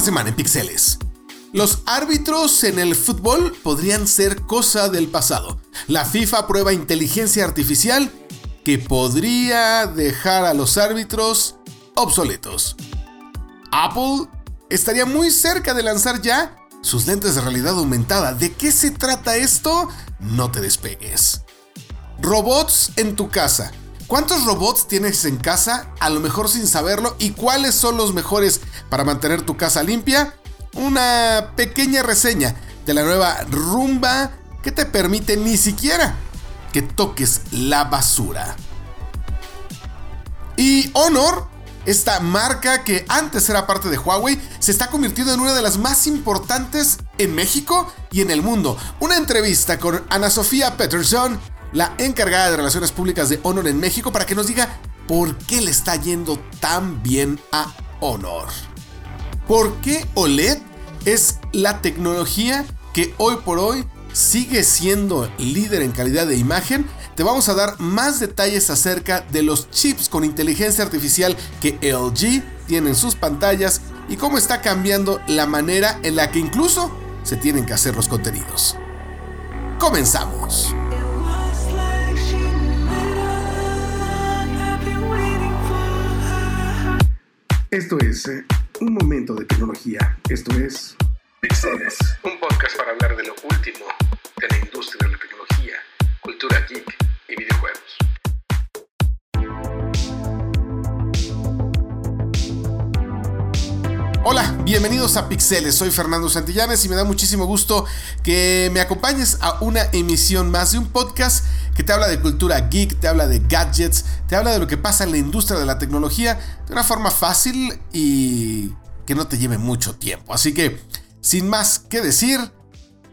esta semana en Pixeles. Los árbitros en el fútbol podrían ser cosa del pasado. La FIFA prueba inteligencia artificial que podría dejar a los árbitros obsoletos. Apple estaría muy cerca de lanzar ya sus lentes de realidad aumentada. ¿De qué se trata esto? No te despegues. Robots en tu casa. ¿Cuántos robots tienes en casa? A lo mejor sin saberlo. ¿Y cuáles son los mejores para mantener tu casa limpia? Una pequeña reseña de la nueva Rumba que te permite ni siquiera que toques la basura. Y Honor, esta marca que antes era parte de Huawei, se está convirtiendo en una de las más importantes en México y en el mundo. Una entrevista con Ana Sofía Peterson, la encargada de relaciones públicas de Honor en México, para que nos diga por qué le está yendo tan bien a Honor. ¿Por qué OLED es la tecnología que hoy por hoy sigue siendo líder en calidad de imagen, te vamos a dar más detalles acerca de los chips con inteligencia artificial que LG tiene en sus pantallas y cómo está cambiando la manera en la que incluso se tienen que hacer los contenidos. Comenzamos. Esto es eh, un momento de tecnología. Esto es Pixeles, un podcast para hablar de lo último de la industria de la tecnología, cultura geek y videojuegos. Hola, bienvenidos a Pixeles, soy Fernando Santillanes y me da muchísimo gusto que me acompañes a una emisión más de un podcast que te habla de cultura geek, te habla de gadgets, te habla de lo que pasa en la industria de la tecnología de una forma fácil y que no te lleve mucho tiempo. Así que sin más que decir,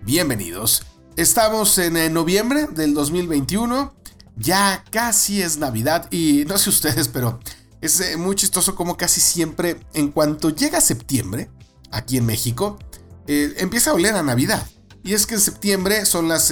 bienvenidos. Estamos en eh, noviembre del 2021, ya casi es Navidad y no sé ustedes, pero es eh, muy chistoso como casi siempre, en cuanto llega septiembre, aquí en México, eh, empieza a oler a Navidad. Y es que en septiembre son las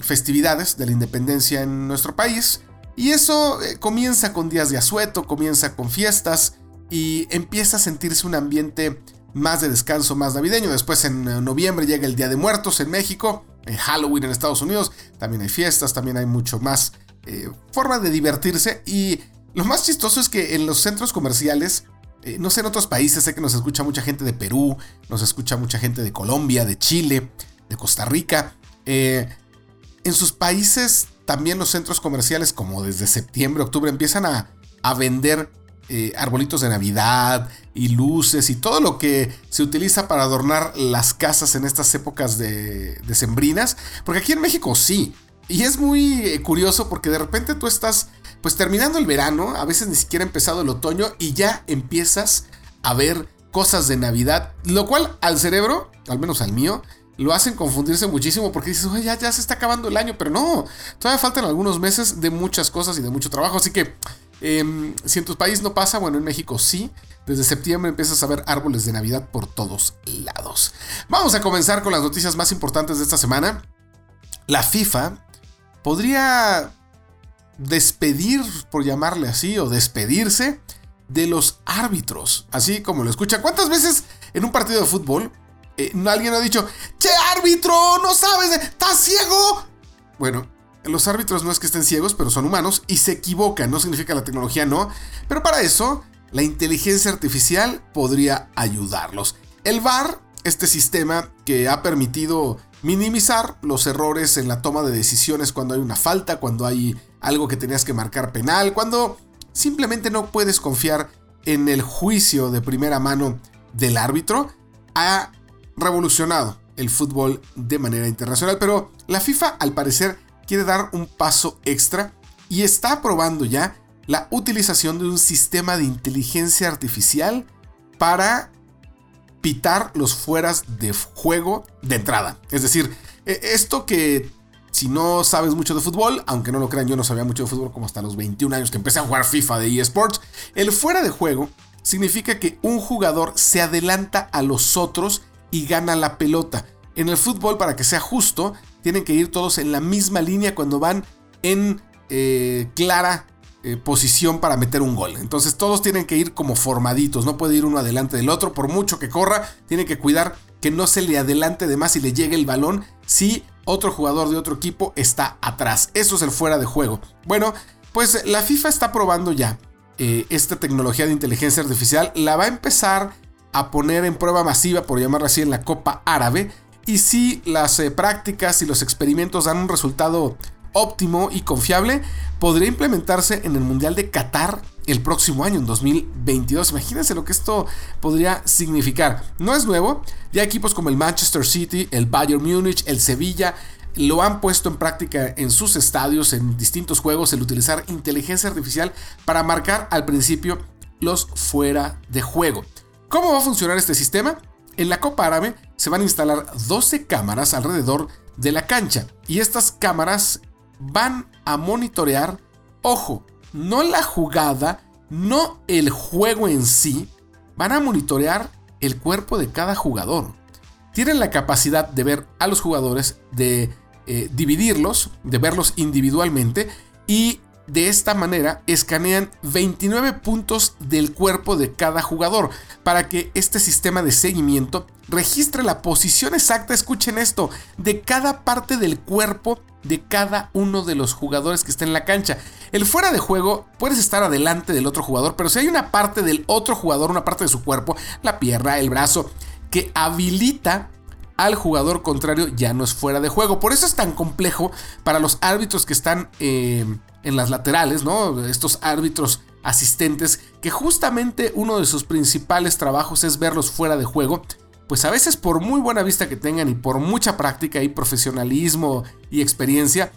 festividades de la independencia en nuestro país. Y eso comienza con días de asueto, comienza con fiestas y empieza a sentirse un ambiente más de descanso, más navideño. Después en eh, noviembre llega el Día de Muertos en México, en Halloween en Estados Unidos, también hay fiestas, también hay mucho más eh, forma de divertirse. Y lo más chistoso es que en los centros comerciales, eh, no sé en otros países, sé que nos escucha mucha gente de Perú, nos escucha mucha gente de Colombia, de Chile, de Costa Rica. en sus países también los centros comerciales, como desde septiembre, octubre, empiezan a, a vender eh, arbolitos de Navidad y luces y todo lo que se utiliza para adornar las casas en estas épocas de, sembrinas. Porque aquí en México sí. Y es muy eh, curioso porque de repente tú estás pues terminando el verano, a veces ni siquiera ha empezado el otoño y ya empiezas a ver cosas de Navidad, lo cual al cerebro, al menos al mío, lo hacen confundirse muchísimo porque dices, oye, ya, se está acabando el año, pero no, todavía faltan algunos meses de muchas cosas y de mucho trabajo, así que Em, si en tu país no pasa, bueno, en México sí. Desde septiembre empiezas a ver árboles de Navidad por todos lados. Vamos a comenzar con las noticias más importantes de esta semana. La FIFA podría despedir, por llamarle así, o despedirse de los árbitros. Así como lo escucha. ¿Cuántas veces en un partido de fútbol eh, alguien ha dicho, che árbitro, no sabes, estás ciego? Bueno, los árbitros no es que estén ciegos, pero son humanos y se equivocan, no significa la tecnología no, pero para eso la inteligencia artificial podría ayudarlos. El VAR, este sistema que ha permitido minimizar los errores en la toma de decisiones cuando hay una falta, cuando hay algo que tenías que marcar penal, cuando simplemente no puedes confiar en el juicio de primera mano del árbitro, ha revolucionado el fútbol de manera internacional, pero la FIFA al parecer quiere dar un paso extra y está probando ya la utilización de un sistema de inteligencia artificial para pitar los fueras de juego de entrada. Es decir, e, esto que si no sabes mucho de fútbol, aunque no lo crean, yo no sabía mucho de fútbol como hasta los 21 años que empecé a jugar FIFA de eSports, el fuera de juego significa que un jugador se adelanta a los otros y gana la pelota. En el fútbol, para que sea justo, tienen que ir todos en la misma línea cuando van en eh, clara eh, posición para meter un gol. Entonces todos tienen que ir como formaditos, no puede ir uno adelante del otro, por mucho que corra, tiene que cuidar que no se le adelante de más y le llegue el balón si otro jugador de otro equipo está atrás. Eso es el fuera de juego. Bueno, pues la FIFA está probando ya eh, esta tecnología de inteligencia artificial, la va a empezar a poner en prueba masiva, por llamarlo así, en la Copa Árabe. Y si las eh, prácticas y los experimentos dan un resultado óptimo y confiable, podría implementarse en el Mundial de Qatar el próximo año, en 2022. Imagínense lo que esto podría significar. No es nuevo, ya equipos como el Manchester City, el Bayern Múnich, el Sevilla, lo han puesto en práctica en sus estadios, en distintos juegos, el utilizar inteligencia artificial para marcar al principio los fuera de juego. ¿Cómo va a funcionar este sistema? En la Copa Árabe se van a instalar 12 cámaras alrededor de la cancha y estas cámaras van a monitorear, ojo, no la jugada, no el juego en sí, van a monitorear el cuerpo de cada jugador. Tienen la capacidad de ver a los jugadores, de eh, dividirlos, de verlos individualmente y de esta manera escanean 29 puntos del cuerpo de cada jugador para que este sistema de seguimiento registre la posición exacta, escuchen esto, de cada parte del cuerpo de cada uno de los jugadores que está en la cancha. El fuera de juego puedes estar adelante del otro jugador, pero si hay una parte del otro jugador, una parte de su cuerpo, la pierna, el brazo, que habilita al jugador contrario, ya no es fuera de juego. Por eso es tan complejo para los árbitros que están eh, en las laterales, ¿no? Estos árbitros asistentes, que justamente uno de sus principales trabajos es verlos fuera de juego pues a veces por muy buena vista que tengan y por mucha práctica y profesionalismo y experiencia,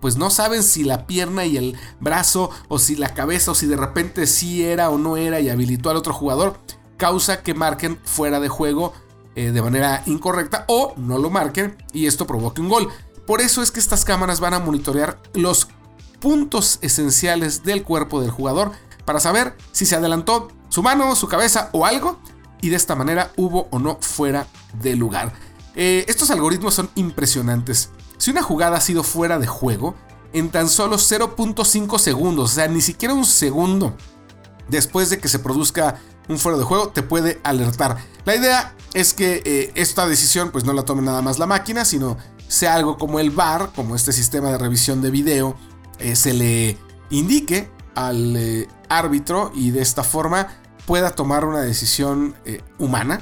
pues no saben si la pierna y el brazo o si la cabeza o si de repente sí era o no era y habilitó al otro jugador, causa que marquen fuera de juego eh, de manera incorrecta o no lo marquen y esto provoque un gol. Por eso es que estas cámaras van a monitorear los puntos esenciales del cuerpo del jugador para saber si se adelantó su mano, su cabeza o algo y de esta manera hubo o no fuera de lugar. Eh, estos algoritmos son impresionantes. Si una jugada ha sido fuera de juego, en tan solo 0.5 segundos, o sea, ni siquiera un segundo después de que se produzca un fuera de juego, te puede alertar. La idea es que eh, esta decisión pues no la tome nada más la máquina, sino sea algo como el VAR, como este sistema de revisión de video, eh, se le indique al árbitro y de esta forma pueda tomar una decisión eh, humana,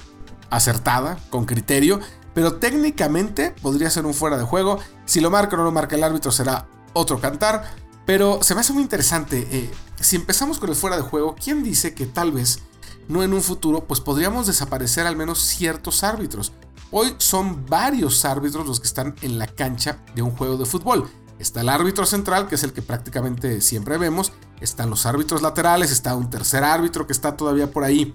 acertada, con criterio, pero técnicamente podría ser un fuera de juego. Si lo marca o no lo marca el árbitro será otro cantar, pero se me hace muy interesante. Eh, si empezamos con el fuera de juego, ¿quién dice que tal vez no en un futuro pues podríamos desaparecer al menos ciertos árbitros? Hoy son varios árbitros los que están en la cancha de un juego de fútbol. Está el árbitro central, que es el que prácticamente siempre vemos. Están los árbitros laterales, está un tercer árbitro que está todavía por ahí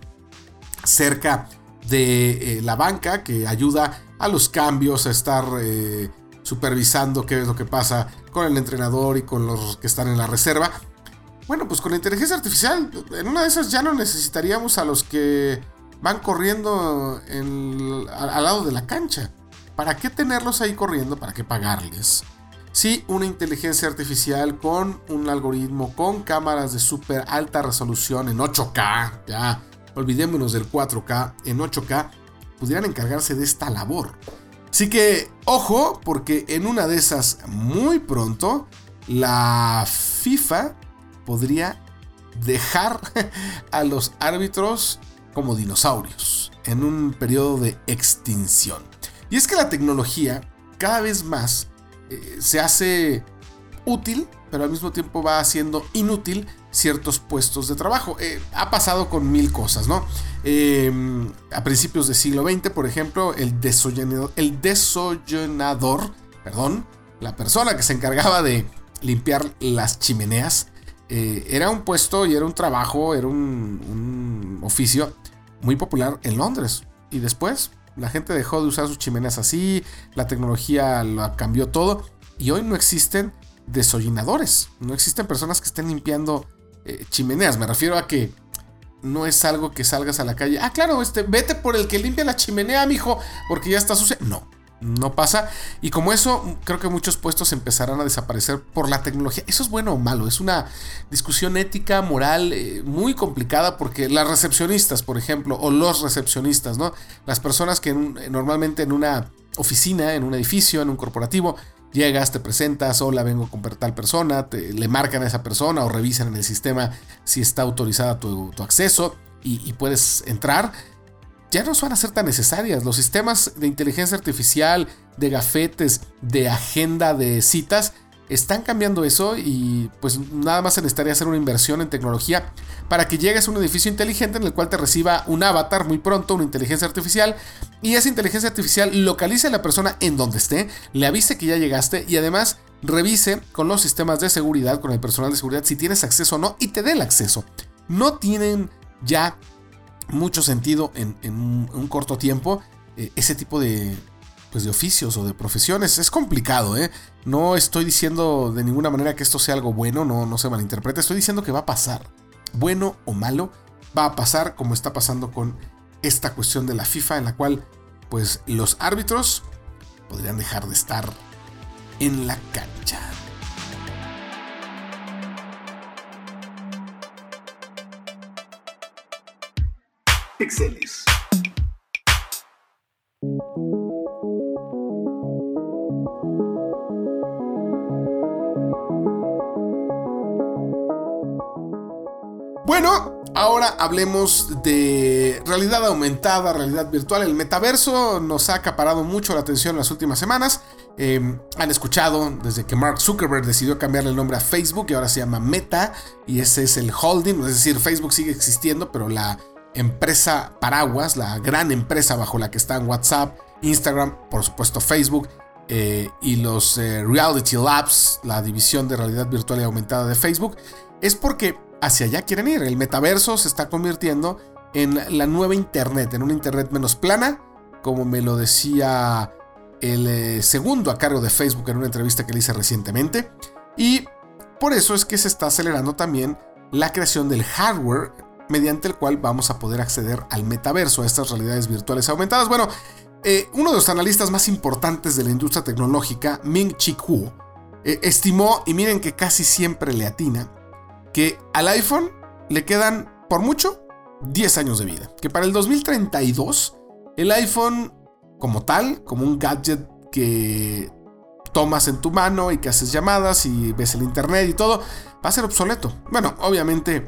cerca de eh, la banca, que ayuda a los cambios, a estar eh, supervisando qué es lo que pasa con el entrenador y con los que están en la reserva. Bueno, pues con la inteligencia artificial, en una de esas ya no necesitaríamos a los que van corriendo al lado de la cancha. ¿Para qué tenerlos ahí corriendo? ¿Para qué pagarles? Sí, una inteligencia artificial con un algoritmo, con cámaras de súper alta resolución en 8K, ya, olvidémonos del 4K, en 8K, pudieran encargarse de esta labor. Así que, ojo, porque en una de esas, muy pronto, la FIFA podría dejar a los árbitros como dinosaurios en un periodo de extinción. Y es que la tecnología cada vez más eh, se hace útil, pero al mismo tiempo va haciendo inútil ciertos puestos de trabajo. Eh, ha pasado con mil cosas, ¿no? Em, a principios del siglo XX, por ejemplo, el desollenador, el perdón, la persona que se encargaba de limpiar las chimeneas, eh, era un puesto y era un trabajo, era un oficio muy popular en Londres. Y después la gente dejó de usar sus chimeneas así, la tecnología lo cambió todo y hoy no existen desollinadores, no existen personas que estén limpiando eh, chimeneas. Me refiero a que no es algo que salgas a la calle. Ah, claro, este, vete por el que limpia la chimenea, mijo, porque ya está sucia. No, no pasa. Y como eso, creo que muchos puestos empezarán a desaparecer por la tecnología. ¿Eso es bueno o malo? Es una discusión ética, moral, eh, muy complicada porque las recepcionistas, por ejemplo, o los recepcionistas, ¿no? Las personas que normalmente en una oficina, en un edificio, en un corporativo, llegas, te presentas, hola, vengo con tal persona, te, le marcan a esa persona o revisan en el sistema si está autorizada tu, acceso y, y puedes entrar ya no van a ser tan necesarias. Los sistemas de inteligencia artificial, de gafetes, de agenda de citas, están cambiando eso y pues nada más se necesitaría hacer una inversión en tecnología para que llegues a un edificio inteligente en el cual te reciba un avatar muy pronto, una inteligencia artificial, y esa inteligencia artificial localice a la persona en donde esté, le avise que ya llegaste y además revise con los sistemas de seguridad, con el personal de seguridad, si tienes acceso o no y te dé el acceso. No tienen ya mucho sentido en, un, corto tiempo eh, ese tipo de, pues de oficios o de profesiones. Es complicado, ¿eh? No estoy diciendo de ninguna manera que esto sea algo bueno, no, no se malinterprete. Estoy diciendo que va a pasar. Bueno o malo, va a pasar como está pasando con esta cuestión de la FIFA, en la cual, pues, los árbitros podrían dejar de estar en la cancha. Pixeles. Bueno, ahora hablemos de realidad aumentada, realidad virtual. El metaverso nos ha acaparado mucho la atención en las últimas semanas. Em, han escuchado desde que Mark Zuckerberg decidió cambiarle el nombre a Facebook y ahora se llama Meta y ese es el holding, es decir, Facebook sigue existiendo, pero la empresa paraguas, la gran empresa bajo la que están WhatsApp, Instagram, por supuesto Facebook eh, y los eh, Reality Labs, la división de realidad virtual y aumentada de Facebook, es porque hacia allá quieren ir. El metaverso se está convirtiendo en la nueva Internet, en una Internet menos plana, como me lo decía el eh, segundo a cargo de Facebook en una entrevista que le hice recientemente. Y por eso es que se está acelerando también la creación del hardware mediante el cual vamos a poder acceder al metaverso, a estas realidades virtuales aumentadas. Bueno, eh, uno de los analistas más importantes de la industria tecnológica, Ming Chi Kuo, eh, estimó, y miren que casi siempre le atina, que al iPhone le quedan, por mucho, 10 años de vida. Que para el 2032, el iPhone como tal, como un gadget que tomas en tu mano y que haces llamadas y ves el internet y todo, va a ser obsoleto. Bueno, obviamente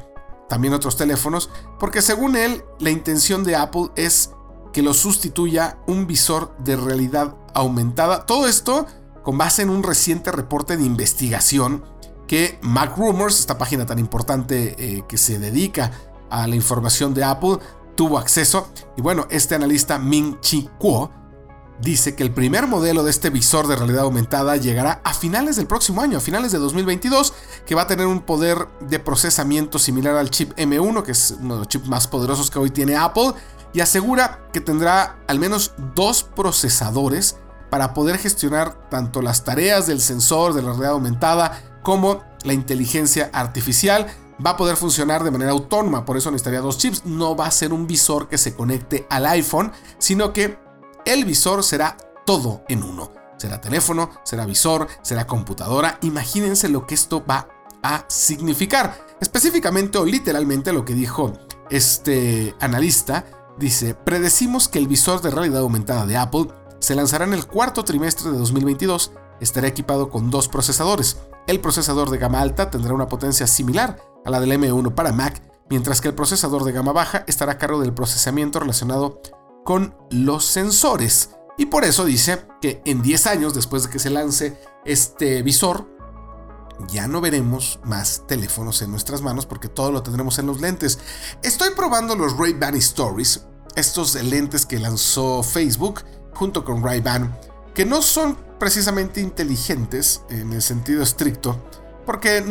también otros teléfonos, porque según él, la intención de Apple es que lo sustituya un visor de realidad aumentada. Todo esto con base en un reciente reporte de investigación que Mac Rumors, esta página tan importante eh, que se dedica a la información de Apple, tuvo acceso. Y bueno, este analista Ming Chi Kuo dice que el primer modelo de este visor de realidad aumentada llegará a finales del próximo año, a finales de 2022, que va a tener un poder de procesamiento similar al chip M1, que es uno de los chips más poderosos que hoy tiene Apple, y asegura que tendrá al menos dos procesadores para poder gestionar tanto las tareas del sensor de la realidad aumentada como la inteligencia artificial. Va a poder funcionar de manera autónoma, por eso necesitaría dos chips. No va a ser un visor que se conecte al iPhone, sino que el visor será todo en uno. Será teléfono, será visor, será computadora. Imagínense lo que esto va a significar. Específicamente o literalmente lo que dijo este analista. Dice, predecimos que el visor de realidad aumentada de Apple se lanzará en el cuarto trimestre de 2022. Estará equipado con dos procesadores. El procesador de gama alta tendrá una potencia similar a la del M1 para Mac, mientras que el procesador de gama baja estará a cargo del procesamiento relacionado con los sensores. Y por eso dice que en 10 años después de que se lance este visor, ya no veremos más teléfonos en nuestras manos porque todo lo tendremos en los lentes. Estoy probando los Ray-Ban Stories, estos lentes que lanzó Facebook junto con Ray-Ban, que no son precisamente inteligentes en el sentido estricto, porque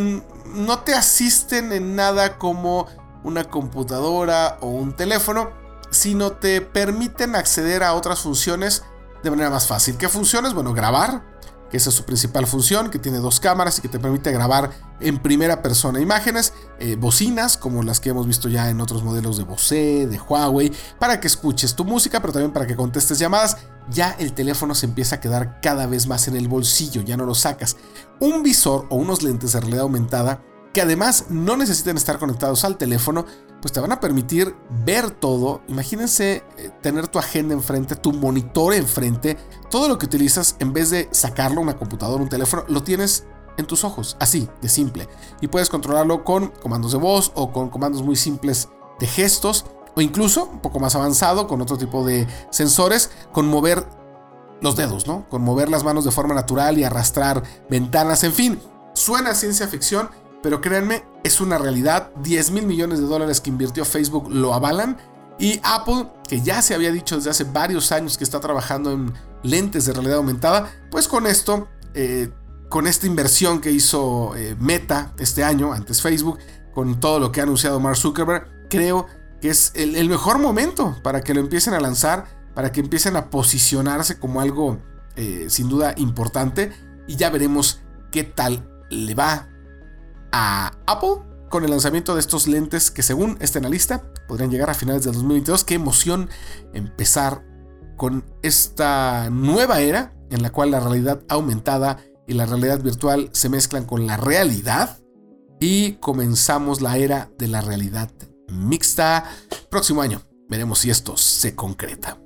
no te asisten en nada como una computadora o un teléfono, sino te permiten acceder a otras funciones de manera más fácil. ¿Qué funciones? Bueno, grabar, que esa es su principal función, que tiene dos cámaras y que te permite grabar en primera persona imágenes, eh, bocinas como las que hemos visto ya en otros modelos de Bose, de Huawei, para que escuches tu música, pero también para que contestes llamadas. Ya el teléfono se empieza a quedar cada vez más en el bolsillo, ya no lo sacas. Un visor o unos lentes de realidad aumentada que además no necesitan estar conectados al teléfono, pues te van a permitir ver todo. Imagínense eh, tener tu agenda enfrente, tu monitor enfrente, todo lo que utilizas, en vez de sacarlo una computadora, un teléfono, lo tienes en tus ojos, así, de simple. Y puedes controlarlo con comandos de voz o con comandos muy simples de gestos, o incluso un poco más avanzado, con otro tipo de sensores, con mover los dedos, ¿no? Con mover las manos de forma natural y arrastrar ventanas, en fin. Suena ciencia ficción, pero créanme, es una realidad. 10 mil millones de dólares que invirtió Facebook lo avalan. Y Apple, que ya se había dicho desde hace varios años que está trabajando en lentes de realidad aumentada, pues con esto, eh, con esta inversión que hizo eh, Meta este año, antes Facebook, con todo lo que ha anunciado Mark Zuckerberg, creo que es el, mejor momento para que lo empiecen a lanzar, para que empiecen a posicionarse como algo eh, sin duda importante. Y ya veremos qué tal le va a Apple con el lanzamiento de estos lentes que según está en la lista podrían llegar a finales de 2022. Qué emoción empezar con esta nueva era en la cual la realidad aumentada y la realidad virtual se mezclan con la realidad y comenzamos la era de la realidad mixta. Próximo año veremos si esto se concreta.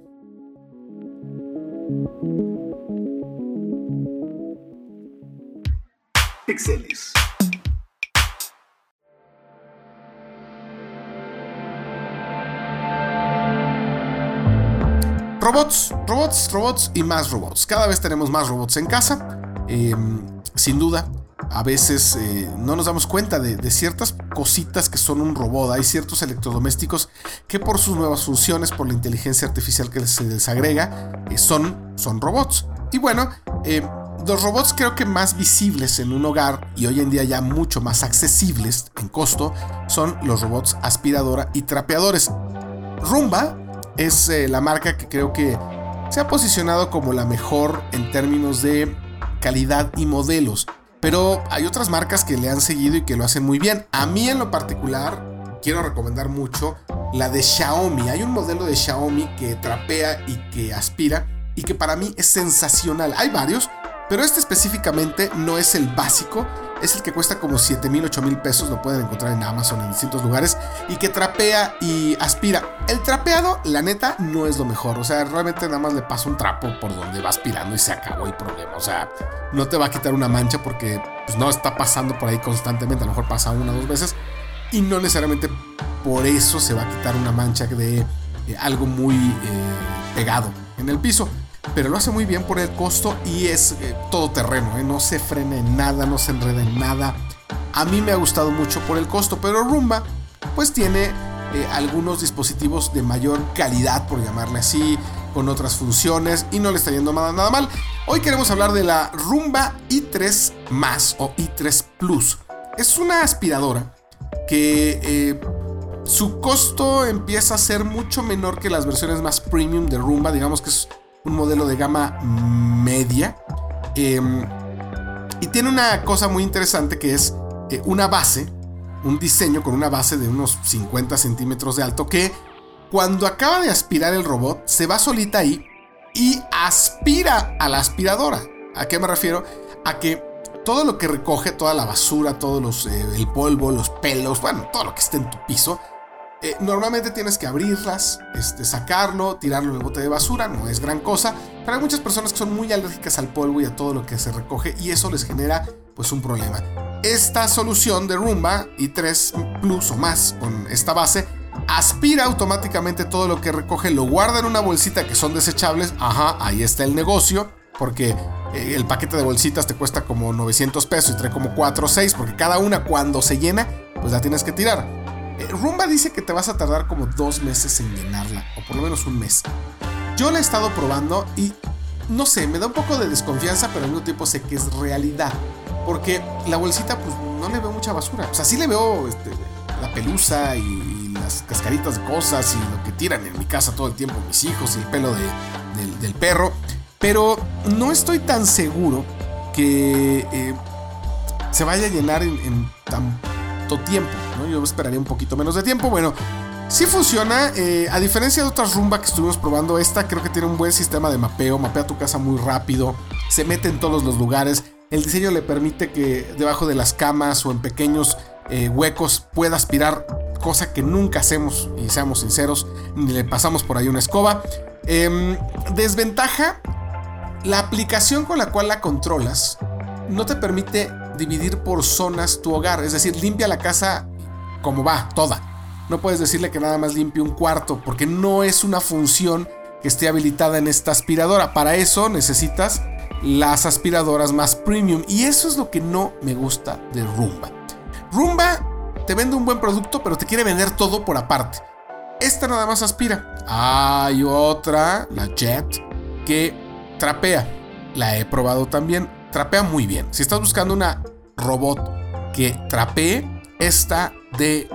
Pixeles. Robots, robots, robots y más robots. Cada vez tenemos más robots en casa. Em, sin duda, a veces eh, no nos damos cuenta de, ciertas cositas que son un robot. Hay ciertos electrodomésticos que por sus nuevas funciones, por la inteligencia artificial que se les agrega, eh, son, son robots. Y bueno, em, los robots creo que más visibles en un hogar y hoy en día ya mucho más accesibles en costo son los robots aspiradora y trapeadores. Rumba es eh, la marca que creo que se ha posicionado como la mejor en términos de calidad y modelos. Pero hay otras marcas que le han seguido y que lo hacen muy bien. A mí en lo particular quiero recomendar mucho la de Xiaomi. Hay un modelo de Xiaomi que trapea y que aspira y que para mí es sensacional. Hay varios, pero este específicamente no es el básico, es el que cuesta como 7 mil, 8 mil pesos, lo pueden encontrar en Amazon en distintos lugares, y que trapea y aspira. El trapeado, la neta, no es lo mejor, o sea, realmente nada más le pasa un trapo por donde va aspirando y se acabó el problema, o sea, no te va a quitar una mancha porque pues, no está pasando por ahí constantemente, a lo mejor pasa una o dos veces, y no necesariamente por eso se va a quitar una mancha de algo muy eh, pegado en el piso pero lo hace muy bien por el costo y es eh, todo terreno, ¿eh? no se frena en nada, no se enreda en nada. A mí me ha gustado mucho por el costo, pero Rumba pues tiene eh, algunos dispositivos de mayor calidad, por llamarle así, con otras funciones y no le está yendo nada, mal. Hoy queremos hablar de la Rumba i3 Más o i3 Plus. Es una aspiradora que su costo empieza a ser mucho menor que las versiones más premium de Rumba, digamos que es un modelo de gama media. Em, y tiene una cosa muy interesante que es eh, una base, un diseño con una base de unos 50 centímetros de alto que cuando acaba de aspirar el robot se va solita ahí y aspira a la aspiradora. ¿A qué me refiero? A que todo lo que recoge, toda la basura, todo eh, el polvo, los pelos, bueno, todo lo que esté en tu piso, eh, normalmente tienes que abrirlas, este, sacarlo, tirarlo en el bote de basura, no es gran cosa, pero hay muchas personas que son muy alérgicas al polvo y a todo lo que se recoge y eso les genera pues un problema. Esta solución de Roomba y 3 Plus o más con esta base aspira automáticamente todo lo que recoge, lo guarda en una bolsita que son desechables, ajá, ahí está el negocio, porque eh, el paquete de bolsitas te cuesta como 900 pesos y trae como 4 o 6, porque cada una cuando se llena, pues la tienes que tirar. Eh, Rumba dice que te vas a tardar como dos meses en llenarla, o por lo menos un mes. Yo la he estado probando y no sé, me da un poco de desconfianza, pero al mismo tiempo sé que es realidad. Porque la bolsita, pues no le veo mucha basura. O sea, sí le veo este, la pelusa y, las cascaritas de cosas y lo que tiran en mi casa todo el tiempo mis hijos y el pelo del, del perro. Pero no estoy tan seguro que eh, se vaya a llenar en, tiempo. Yo esperaría un poquito menos de tiempo. Bueno, sí funciona. Eh, a diferencia de otras rumba que estuvimos probando, esta creo que tiene un buen sistema de mapeo. Mapea tu casa muy rápido. Se mete en todos los lugares. El diseño le permite que debajo de las camas o en pequeños eh, huecos pueda aspirar, cosa que nunca hacemos, y seamos sinceros, ni le pasamos por ahí una escoba. Em, desventaja, la aplicación con la cual la controlas no te permite dividir por zonas tu hogar, es decir, limpia la casa como va, toda. No puedes decirle que nada más limpie un cuarto, porque no es una función que esté habilitada en esta aspiradora. Para eso necesitas las aspiradoras más premium. Y eso es lo que no me gusta de Roomba. Roomba te vende un buen producto, pero te quiere vender todo por aparte. Esta nada más aspira. Hay otra, la Jet, que trapea. La he probado también. Trapea muy bien. Si estás buscando una robot que trapee, esta de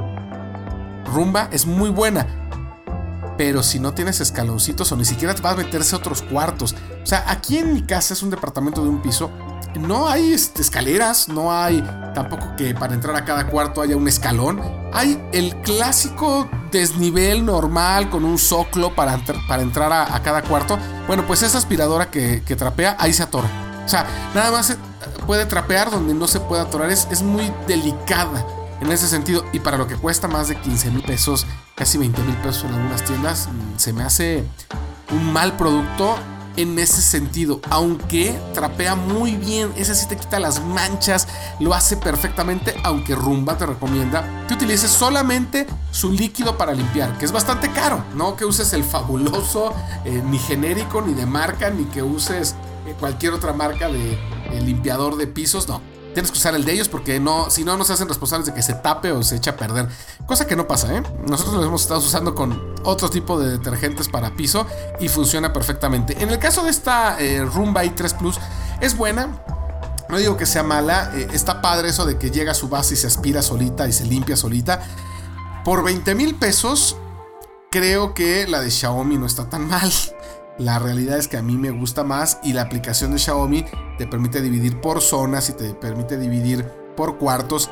Rumba es muy buena. Pero si no tienes escaloncitos o ni siquiera vas a meterse a otros cuartos. O sea, aquí en mi casa es un departamento de un piso. No hay este, escaleras, no hay tampoco que para entrar a cada cuarto haya un escalón. Hay el clásico desnivel normal con un soclo para, entrar a, cada cuarto. Bueno, pues esa aspiradora que, trapea, ahí se atora. O sea, nada más puede trapear donde no se puede atorar. Es, es muy delicada en ese sentido. Y para lo que cuesta más de 15 mil pesos, casi 20 mil pesos en algunas tiendas, mm, se me hace un mal producto en ese sentido. Aunque trapea muy bien, ese sí te quita las manchas, lo hace perfectamente. Aunque Rumba te recomienda que utilices solamente su líquido para limpiar, que es bastante caro. No que uses el fabuloso, eh, ni genérico, ni de marca, ni que uses cualquier otra marca de limpiador de pisos. No, tienes que usar el de ellos porque no, si no, nos hacen responsables de que se tape o se eche a perder. Cosa que no pasa, ¿eh? Nosotros lo hemos estado usando con otro tipo de detergentes para piso y funciona perfectamente. En el caso de esta eh, Roomba i3 Plus, es buena. No digo que sea mala, eh, está padre eso de que llega a su base y se aspira solita y se limpia solita. Por 20 mil pesos, creo que la de Xiaomi no está tan mal. La realidad es que a mí me gusta más y la aplicación de Xiaomi te permite dividir por zonas y te permite dividir por cuartos.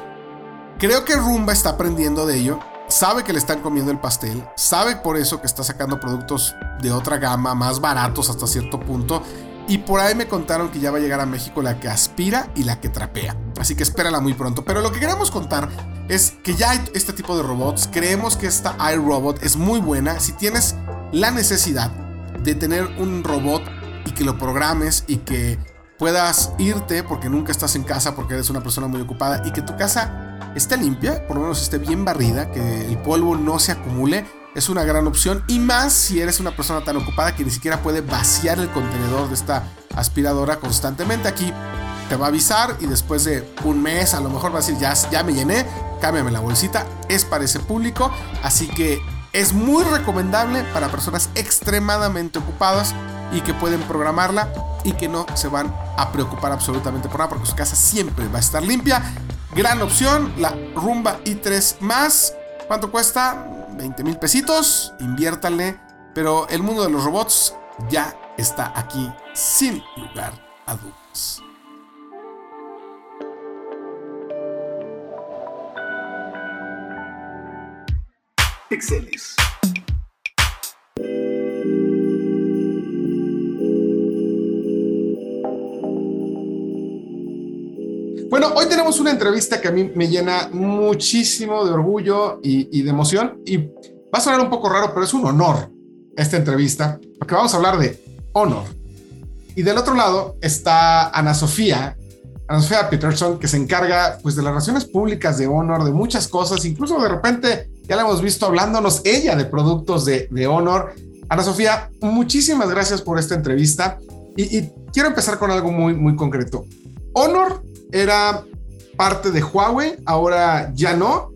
Creo que Rumba está aprendiendo de ello. Sabe que le están comiendo el pastel. Sabe por eso que está sacando productos de otra gama, más baratos hasta cierto punto. Y por ahí me contaron que ya va a llegar a México la que aspira y la que trapea. Así que espérala muy pronto. Pero lo que queremos contar es que ya hay este tipo de robots. Creemos que esta iRobot es muy buena. Si tienes la necesidad de tener un robot y que lo programes y que puedas irte porque nunca estás en casa porque eres una persona muy ocupada y que tu casa esté limpia, por lo menos esté bien barrida, que el polvo no se acumule, es una gran opción y más si eres una persona tan ocupada que ni siquiera puede vaciar el contenedor de esta aspiradora constantemente. Aquí te va a avisar y después de un mes a lo mejor va a decir ya, ya me llené, cámbiame la bolsita, es para ese público, así que es muy recomendable para personas extremadamente ocupadas y que pueden programarla y que no se van a preocupar absolutamente por nada porque su casa siempre va a estar limpia. Gran opción, la Rumba i3 más. ¿Cuánto cuesta? 20 mil pesitos. Inviértanle. Pero el mundo de los robots ya está aquí sin lugar a dudas. Pixeles. Bueno, hoy tenemos una entrevista que a mí me llena muchísimo de orgullo y, de emoción y va a sonar un poco raro, pero es un honor esta entrevista porque vamos a hablar de honor. Y del otro lado está Ana Sofía, Ana Sofía Peterson, que se encarga pues de las relaciones públicas de Honor, de muchas cosas, incluso de repente ya la hemos visto hablándonos ella de productos de, Honor. Ana Sofía, muchísimas gracias por esta entrevista y, y quiero empezar con algo muy, muy concreto. Honor era parte de Huawei, ahora ya no.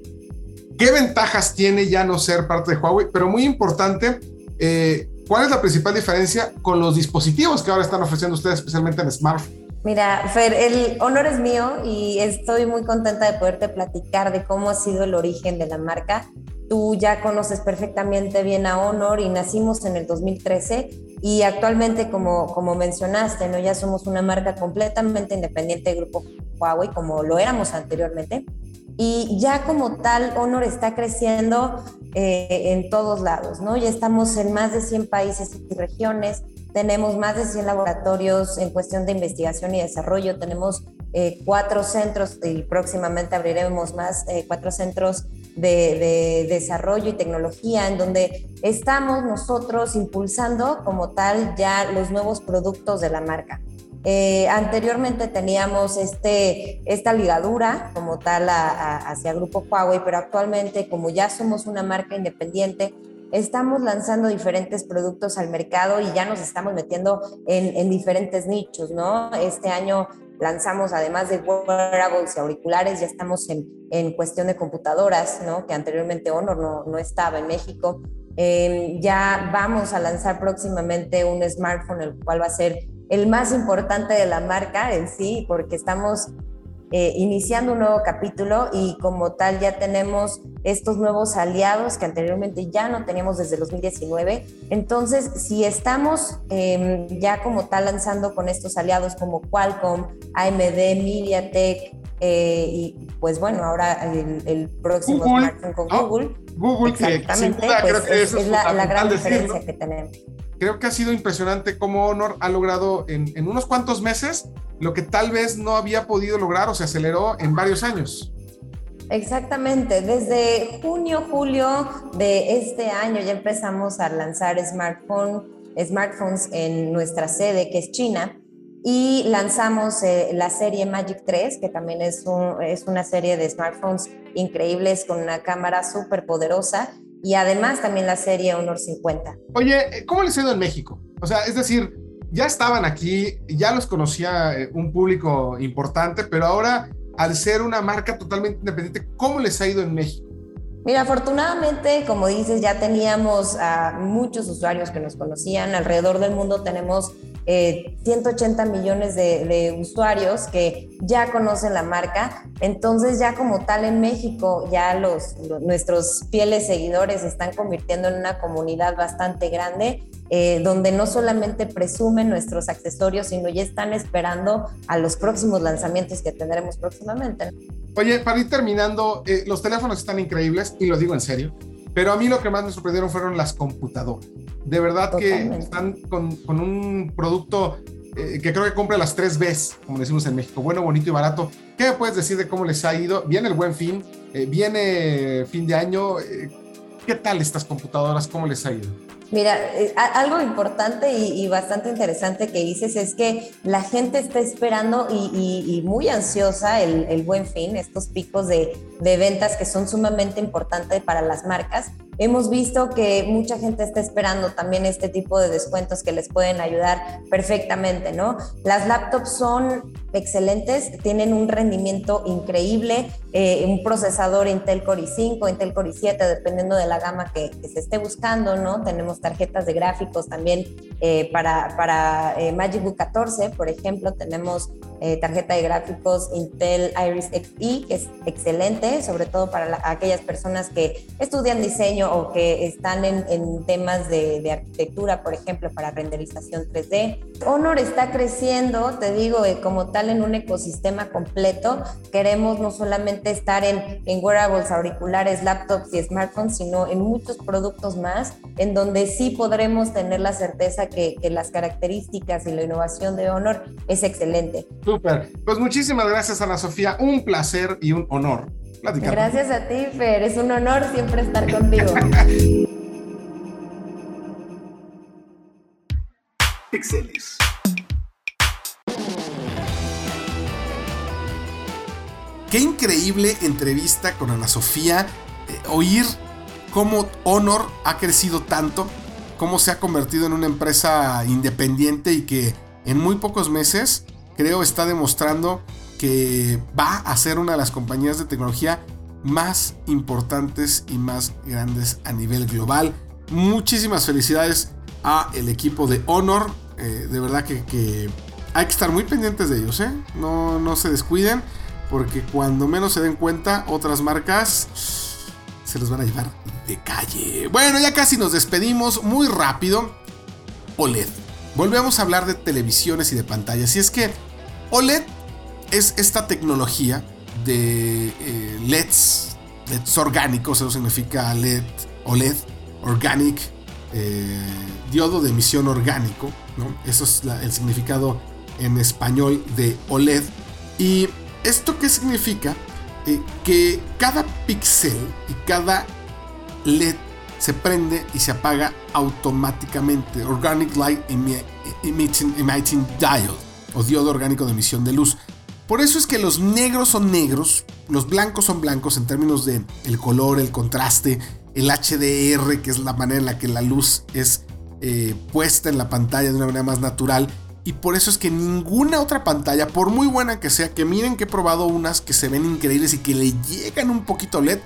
¿Qué ventajas tiene ya no ser parte de Huawei? Pero muy importante, eh, ¿cuál es la principal diferencia con los dispositivos que ahora están ofreciendo ustedes, especialmente en smartphone? Mira, Fer, el honor es mío y estoy muy contenta de poderte platicar de cómo ha sido el origen de la marca. Tú ya conoces perfectamente bien a Honor y nacimos en el 2013 Y actualmente, como, como mencionaste, ¿no? ya somos una marca completamente independiente del grupo Huawei, como lo éramos anteriormente. Y ya como tal, Honor está creciendo eh, en todos lados, ¿no? Ya estamos en más de 100 países y regiones, tenemos más de 100 laboratorios en cuestión de investigación y desarrollo, tenemos eh, cuatro centros y próximamente abriremos más, eh, cuatro centros de, de, desarrollo y tecnología en donde estamos nosotros impulsando como tal ya los nuevos productos de la marca. Eh, anteriormente teníamos este, esta ligadura como tal hacia Grupo Huawei, pero actualmente como ya somos una marca independiente, estamos lanzando diferentes productos al mercado y ya nos estamos metiendo en, diferentes nichos, ¿no? Este año lanzamos además de wearables y auriculares, ya estamos en, en cuestión de computadoras, ¿no? Que anteriormente Honor no, no estaba en México. Eh, ya vamos a lanzar próximamente un smartphone, el cual va a ser el más importante de la marca en sí, porque estamos eh, iniciando un nuevo capítulo y como tal ya tenemos estos nuevos aliados que anteriormente ya no teníamos desde 2019. Entonces, si estamos em, ya como tal lanzando con estos aliados como Qualcomm, AMD, MediaTek, eh, y pues bueno, ahora el, próximo smartphone con Google. Google, exactamente, pues es, la, la, gran diferencia que tenemos creo que ha sido impresionante cómo Honor ha logrado en, unos cuantos meses lo que tal vez no había podido lograr o se aceleró en varios años. Exactamente, desde junio, julio de este año ya empezamos a lanzar smartphone, smartphones en nuestra sede, que es China, y lanzamos eh, la serie Magic 3, que también es, es una serie de smartphones increíbles con una cámara súper poderosa y además también la serie Honor 50. Oye, ¿cómo les ha ido en México? O sea, es decir, ya estaban aquí, ya los conocía eh, un público importante, pero ahora al ser una marca totalmente independiente, ¿cómo les ha ido en México? Mira, afortunadamente, como dices, ya teníamos a muchos usuarios que nos conocían. Alrededor del mundo tenemos 180 eh, millones de, usuarios que ya conocen la marca. Entonces ya como tal en México, ya los, nuestros fieles seguidores se están convirtiendo en una comunidad bastante grande. Eh, donde no solamente presumen nuestros accesorios, sino ya están esperando a los próximos lanzamientos que tendremos próximamente. Oye, para ir terminando, eh, los teléfonos están increíbles y lo digo en serio. Pero a mí lo que más me sorprendieron fueron las computadoras. De verdad que están con, con un producto eh, que creo que compra las tres Bs, como decimos en México, bueno, bonito y barato. ¿Qué me puedes decir de cómo les ha ido? Viene el buen fin, eh, viene fin de año. Eh, ¿Qué tal estas computadoras? ¿Cómo les ha ido? Mira, algo importante y, bastante interesante que dices es que la gente está esperando y, muy ansiosa el, el, buen fin, estos picos de, de ventas que son sumamente importantes para las marcas Hemos visto que mucha gente está esperando también este tipo de descuentos que les pueden ayudar perfectamente, ¿no? Las laptops son excelentes, tienen un rendimiento increíble, eh, un procesador Intel Core i5, Intel Core i7, dependiendo de la gama que, se esté buscando, ¿no? Tenemos tarjetas de gráficos también eh, para, para eh, Magic Book 14, por ejemplo, tenemos tarjeta de gráficos Intel Iris Xe, que es excelente, sobre todo para aquellas personas que estudian diseño o que están en, temas de, arquitectura, por ejemplo, para renderización 3D. Honor está creciendo, te digo, eh, como tal en un ecosistema completo. Queremos no solamente estar en, en wearables, auriculares, laptops y smartphones, sino en muchos productos más, en donde sí podremos tener la certeza que, que las características y la innovación de Honor es excelente. Súper. Pues muchísimas gracias, Ana Sofía. Un placer y un honor Gracias a ti, Fer. Es un honor siempre estar contigo. Pixeles. Qué increíble entrevista con Ana Sofía. Eh, oír cómo Honor ha crecido tanto, cómo se ha convertido en una empresa independiente y que en muy pocos meses creo está demostrando que va a ser una de las compañías de tecnología más importantes y más grandes a nivel global. Muchísimas felicidades a el equipo de Honor. Eh, de verdad que, hay que estar muy pendientes de ellos. ¿eh? No, no se descuiden porque cuando menos se den cuenta otras marcas se los van a llevar de calle. Bueno, ya casi nos despedimos muy rápido. OLED. Volvemos a hablar de televisiones y de pantallas. Y es que OLED es esta tecnología de eh, LEDs, LEDs orgánicos, eso significa LED, OLED, Organic, eh, diodo de emisión orgánico, ¿no? Eso es el significado en español de OLED. ¿Y esto qué significa? Eh, que cada píxel y cada LED se prende y se apaga automáticamente. Organic Light Emitting, emitting Diode o diodo orgánico de emisión de luz. Por eso es que los negros son negros, los blancos son blancos en términos de el color, el contraste, el HDR, que es la manera en la que la luz es eh, puesta en la pantalla de una manera más natural. Y por eso es que ninguna otra pantalla, por muy buena que sea, que miren que he probado unas que se ven increíbles y que le llegan un poquito LED,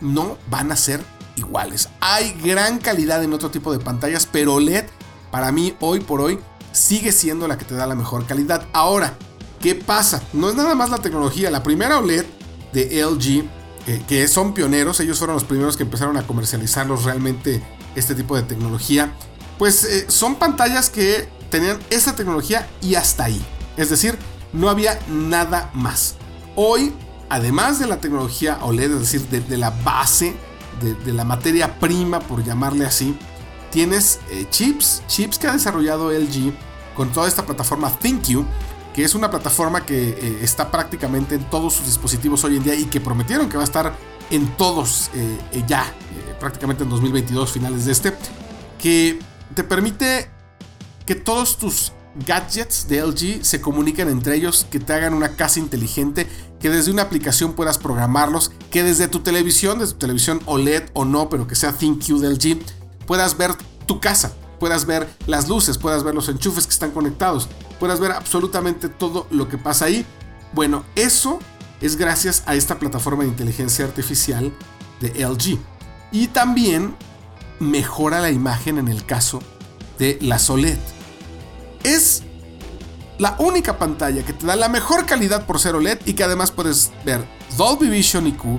no van a ser iguales. Hay gran calidad en otro tipo de pantallas, pero LED para mí hoy por hoy sigue siendo la que te da la mejor calidad. Ahora, ¿qué pasa? No es nada más la tecnología. La primera OLED de LG, eh, que son pioneros, ellos fueron los primeros que empezaron a comercializarlos realmente este tipo de tecnología. Pues eh, son pantallas que tenían esa tecnología y hasta ahí. Es decir, no había nada más. Hoy, además de la tecnología OLED, es decir, de la base de, la materia prima, por llamarle así, tienes eh, chips, chips que ha desarrollado LG con toda esta plataforma ThinQ, que es una plataforma que eh, está prácticamente en todos sus dispositivos hoy en día y que prometieron que va a estar en todos eh, ya, prácticamente en 2022, finales de este, que te permite que todos tus gadgets de LG se comuniquen entre ellos, que te hagan una casa inteligente, que desde una aplicación puedas programarlos, que desde tu televisión, desde tu televisión OLED o no, pero que sea ThinQ de LG, puedas ver tu casa, puedas ver las luces, puedas ver los enchufes que están conectados, puedas ver absolutamente todo lo que pasa ahí. Bueno, eso es gracias a esta plataforma de inteligencia artificial de LG. Y también mejora la imagen en el caso de la OLED. Es la única pantalla que te da la mejor calidad por ser OLED y que además puedes ver Dolby Vision IQ,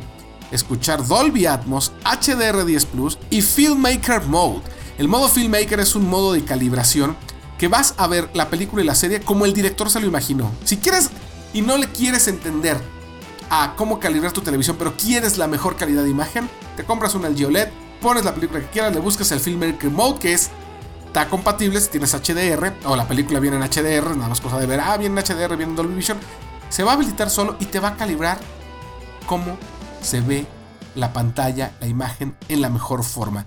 escuchar Dolby Atmos, HDR10 Plus y Filmmaker Mode. El modo Filmmaker es un modo de calibración que vas a ver la película y la serie como el director se lo imaginó. Si quieres y no le quieres entender a cómo calibrar tu televisión, pero quieres la mejor calidad de imagen, te compras una LG OLED, pones la película que quieras, le buscas el Filmmaker Mode, que es está compatible si tienes HDR o la película viene en HDR, nada más cosa de ver, ah, viene en HDR, viene en Dolby Vision, se va a habilitar solo y te va a calibrar cómo se ve la pantalla, la imagen en la mejor forma.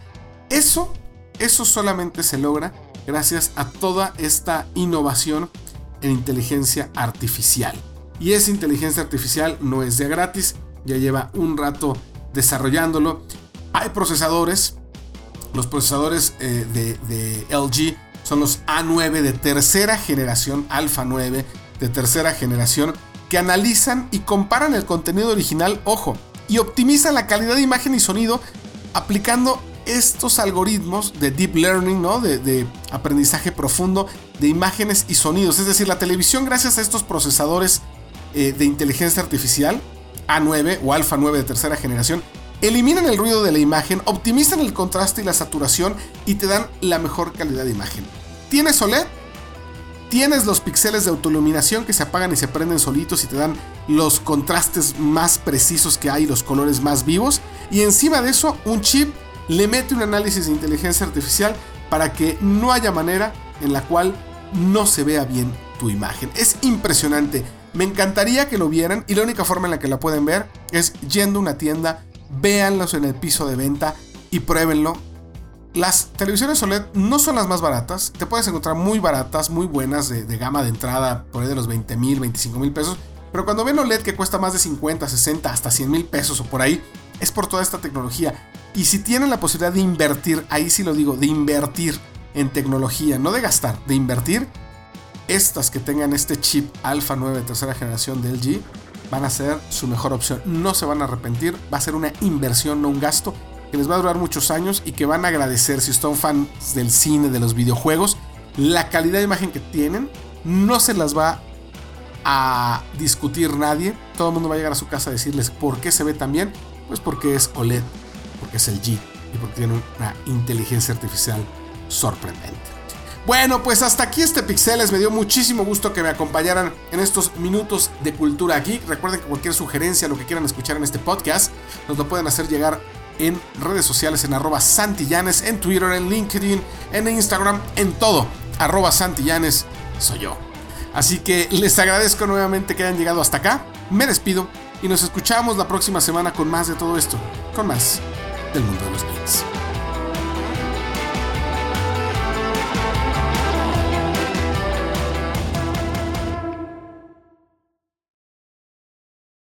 Eso, eso solamente se logra gracias a toda esta innovación en inteligencia artificial. Y esa inteligencia artificial no es de gratis, ya lleva un rato desarrollándolo. Hay procesadores los procesadores eh, de, LG son los A9 de tercera generación, Alpha 9 de tercera generación, que analizan y comparan el contenido original, ojo, y optimizan la calidad de imagen y sonido aplicando estos algoritmos de deep learning, ¿no? de, aprendizaje profundo de imágenes y sonidos. Es decir, la televisión, gracias a estos procesadores eh, de inteligencia artificial, A9 o Alpha 9 de tercera generación, eliminan el ruido de la imagen, optimizan el contraste y la saturación y te dan la mejor calidad de imagen. ¿Tienes OLED? Tienes los píxeles de autoiluminación que se apagan y se prenden solitos y te dan los contrastes más precisos que hay, los colores más vivos. Y encima de eso, un chip le mete un análisis de inteligencia artificial para que no haya manera en la cual no se vea bien tu imagen. Es impresionante. Me encantaría que lo vieran y la única forma en la que la pueden ver es yendo a una tienda véanlos en el piso de venta y pruébenlo. Las televisiones OLED no son las más baratas, te puedes encontrar muy baratas, muy buenas de, gama de entrada, por ahí de los 20 mil, 25 mil pesos, pero cuando ven OLED que cuesta más de 50, 60, hasta 100 mil pesos o por ahí, es por toda esta tecnología. Y si tienen la posibilidad de invertir, ahí sí lo digo, de invertir en tecnología, no de gastar, de invertir, estas que tengan este chip Alpha 9 de tercera generación de LG van a ser su mejor opción. No se van a arrepentir, va a ser una inversión, no un gasto, que les va a durar muchos años y que van a agradecer si son fans del cine, de los videojuegos. La calidad de imagen que tienen no se las va a discutir nadie. Todo el mundo va a llegar a su casa a decirles por qué se ve tan bien. Pues porque es OLED, porque es el G y porque tiene una inteligencia artificial sorprendente. Bueno, pues hasta aquí este Pixeles. Me dio muchísimo gusto que me acompañaran en estos minutos de cultura geek. Recuerden que cualquier sugerencia, lo que quieran escuchar en este podcast, nos lo pueden hacer llegar en redes sociales en arroba santillanes, en Twitter, en LinkedIn, en Instagram, en todo. Arroba santillanes soy yo. Así que les agradezco nuevamente que hayan llegado hasta acá. Me despido y nos escuchamos la próxima semana con más de todo esto, con más del mundo de los geeks.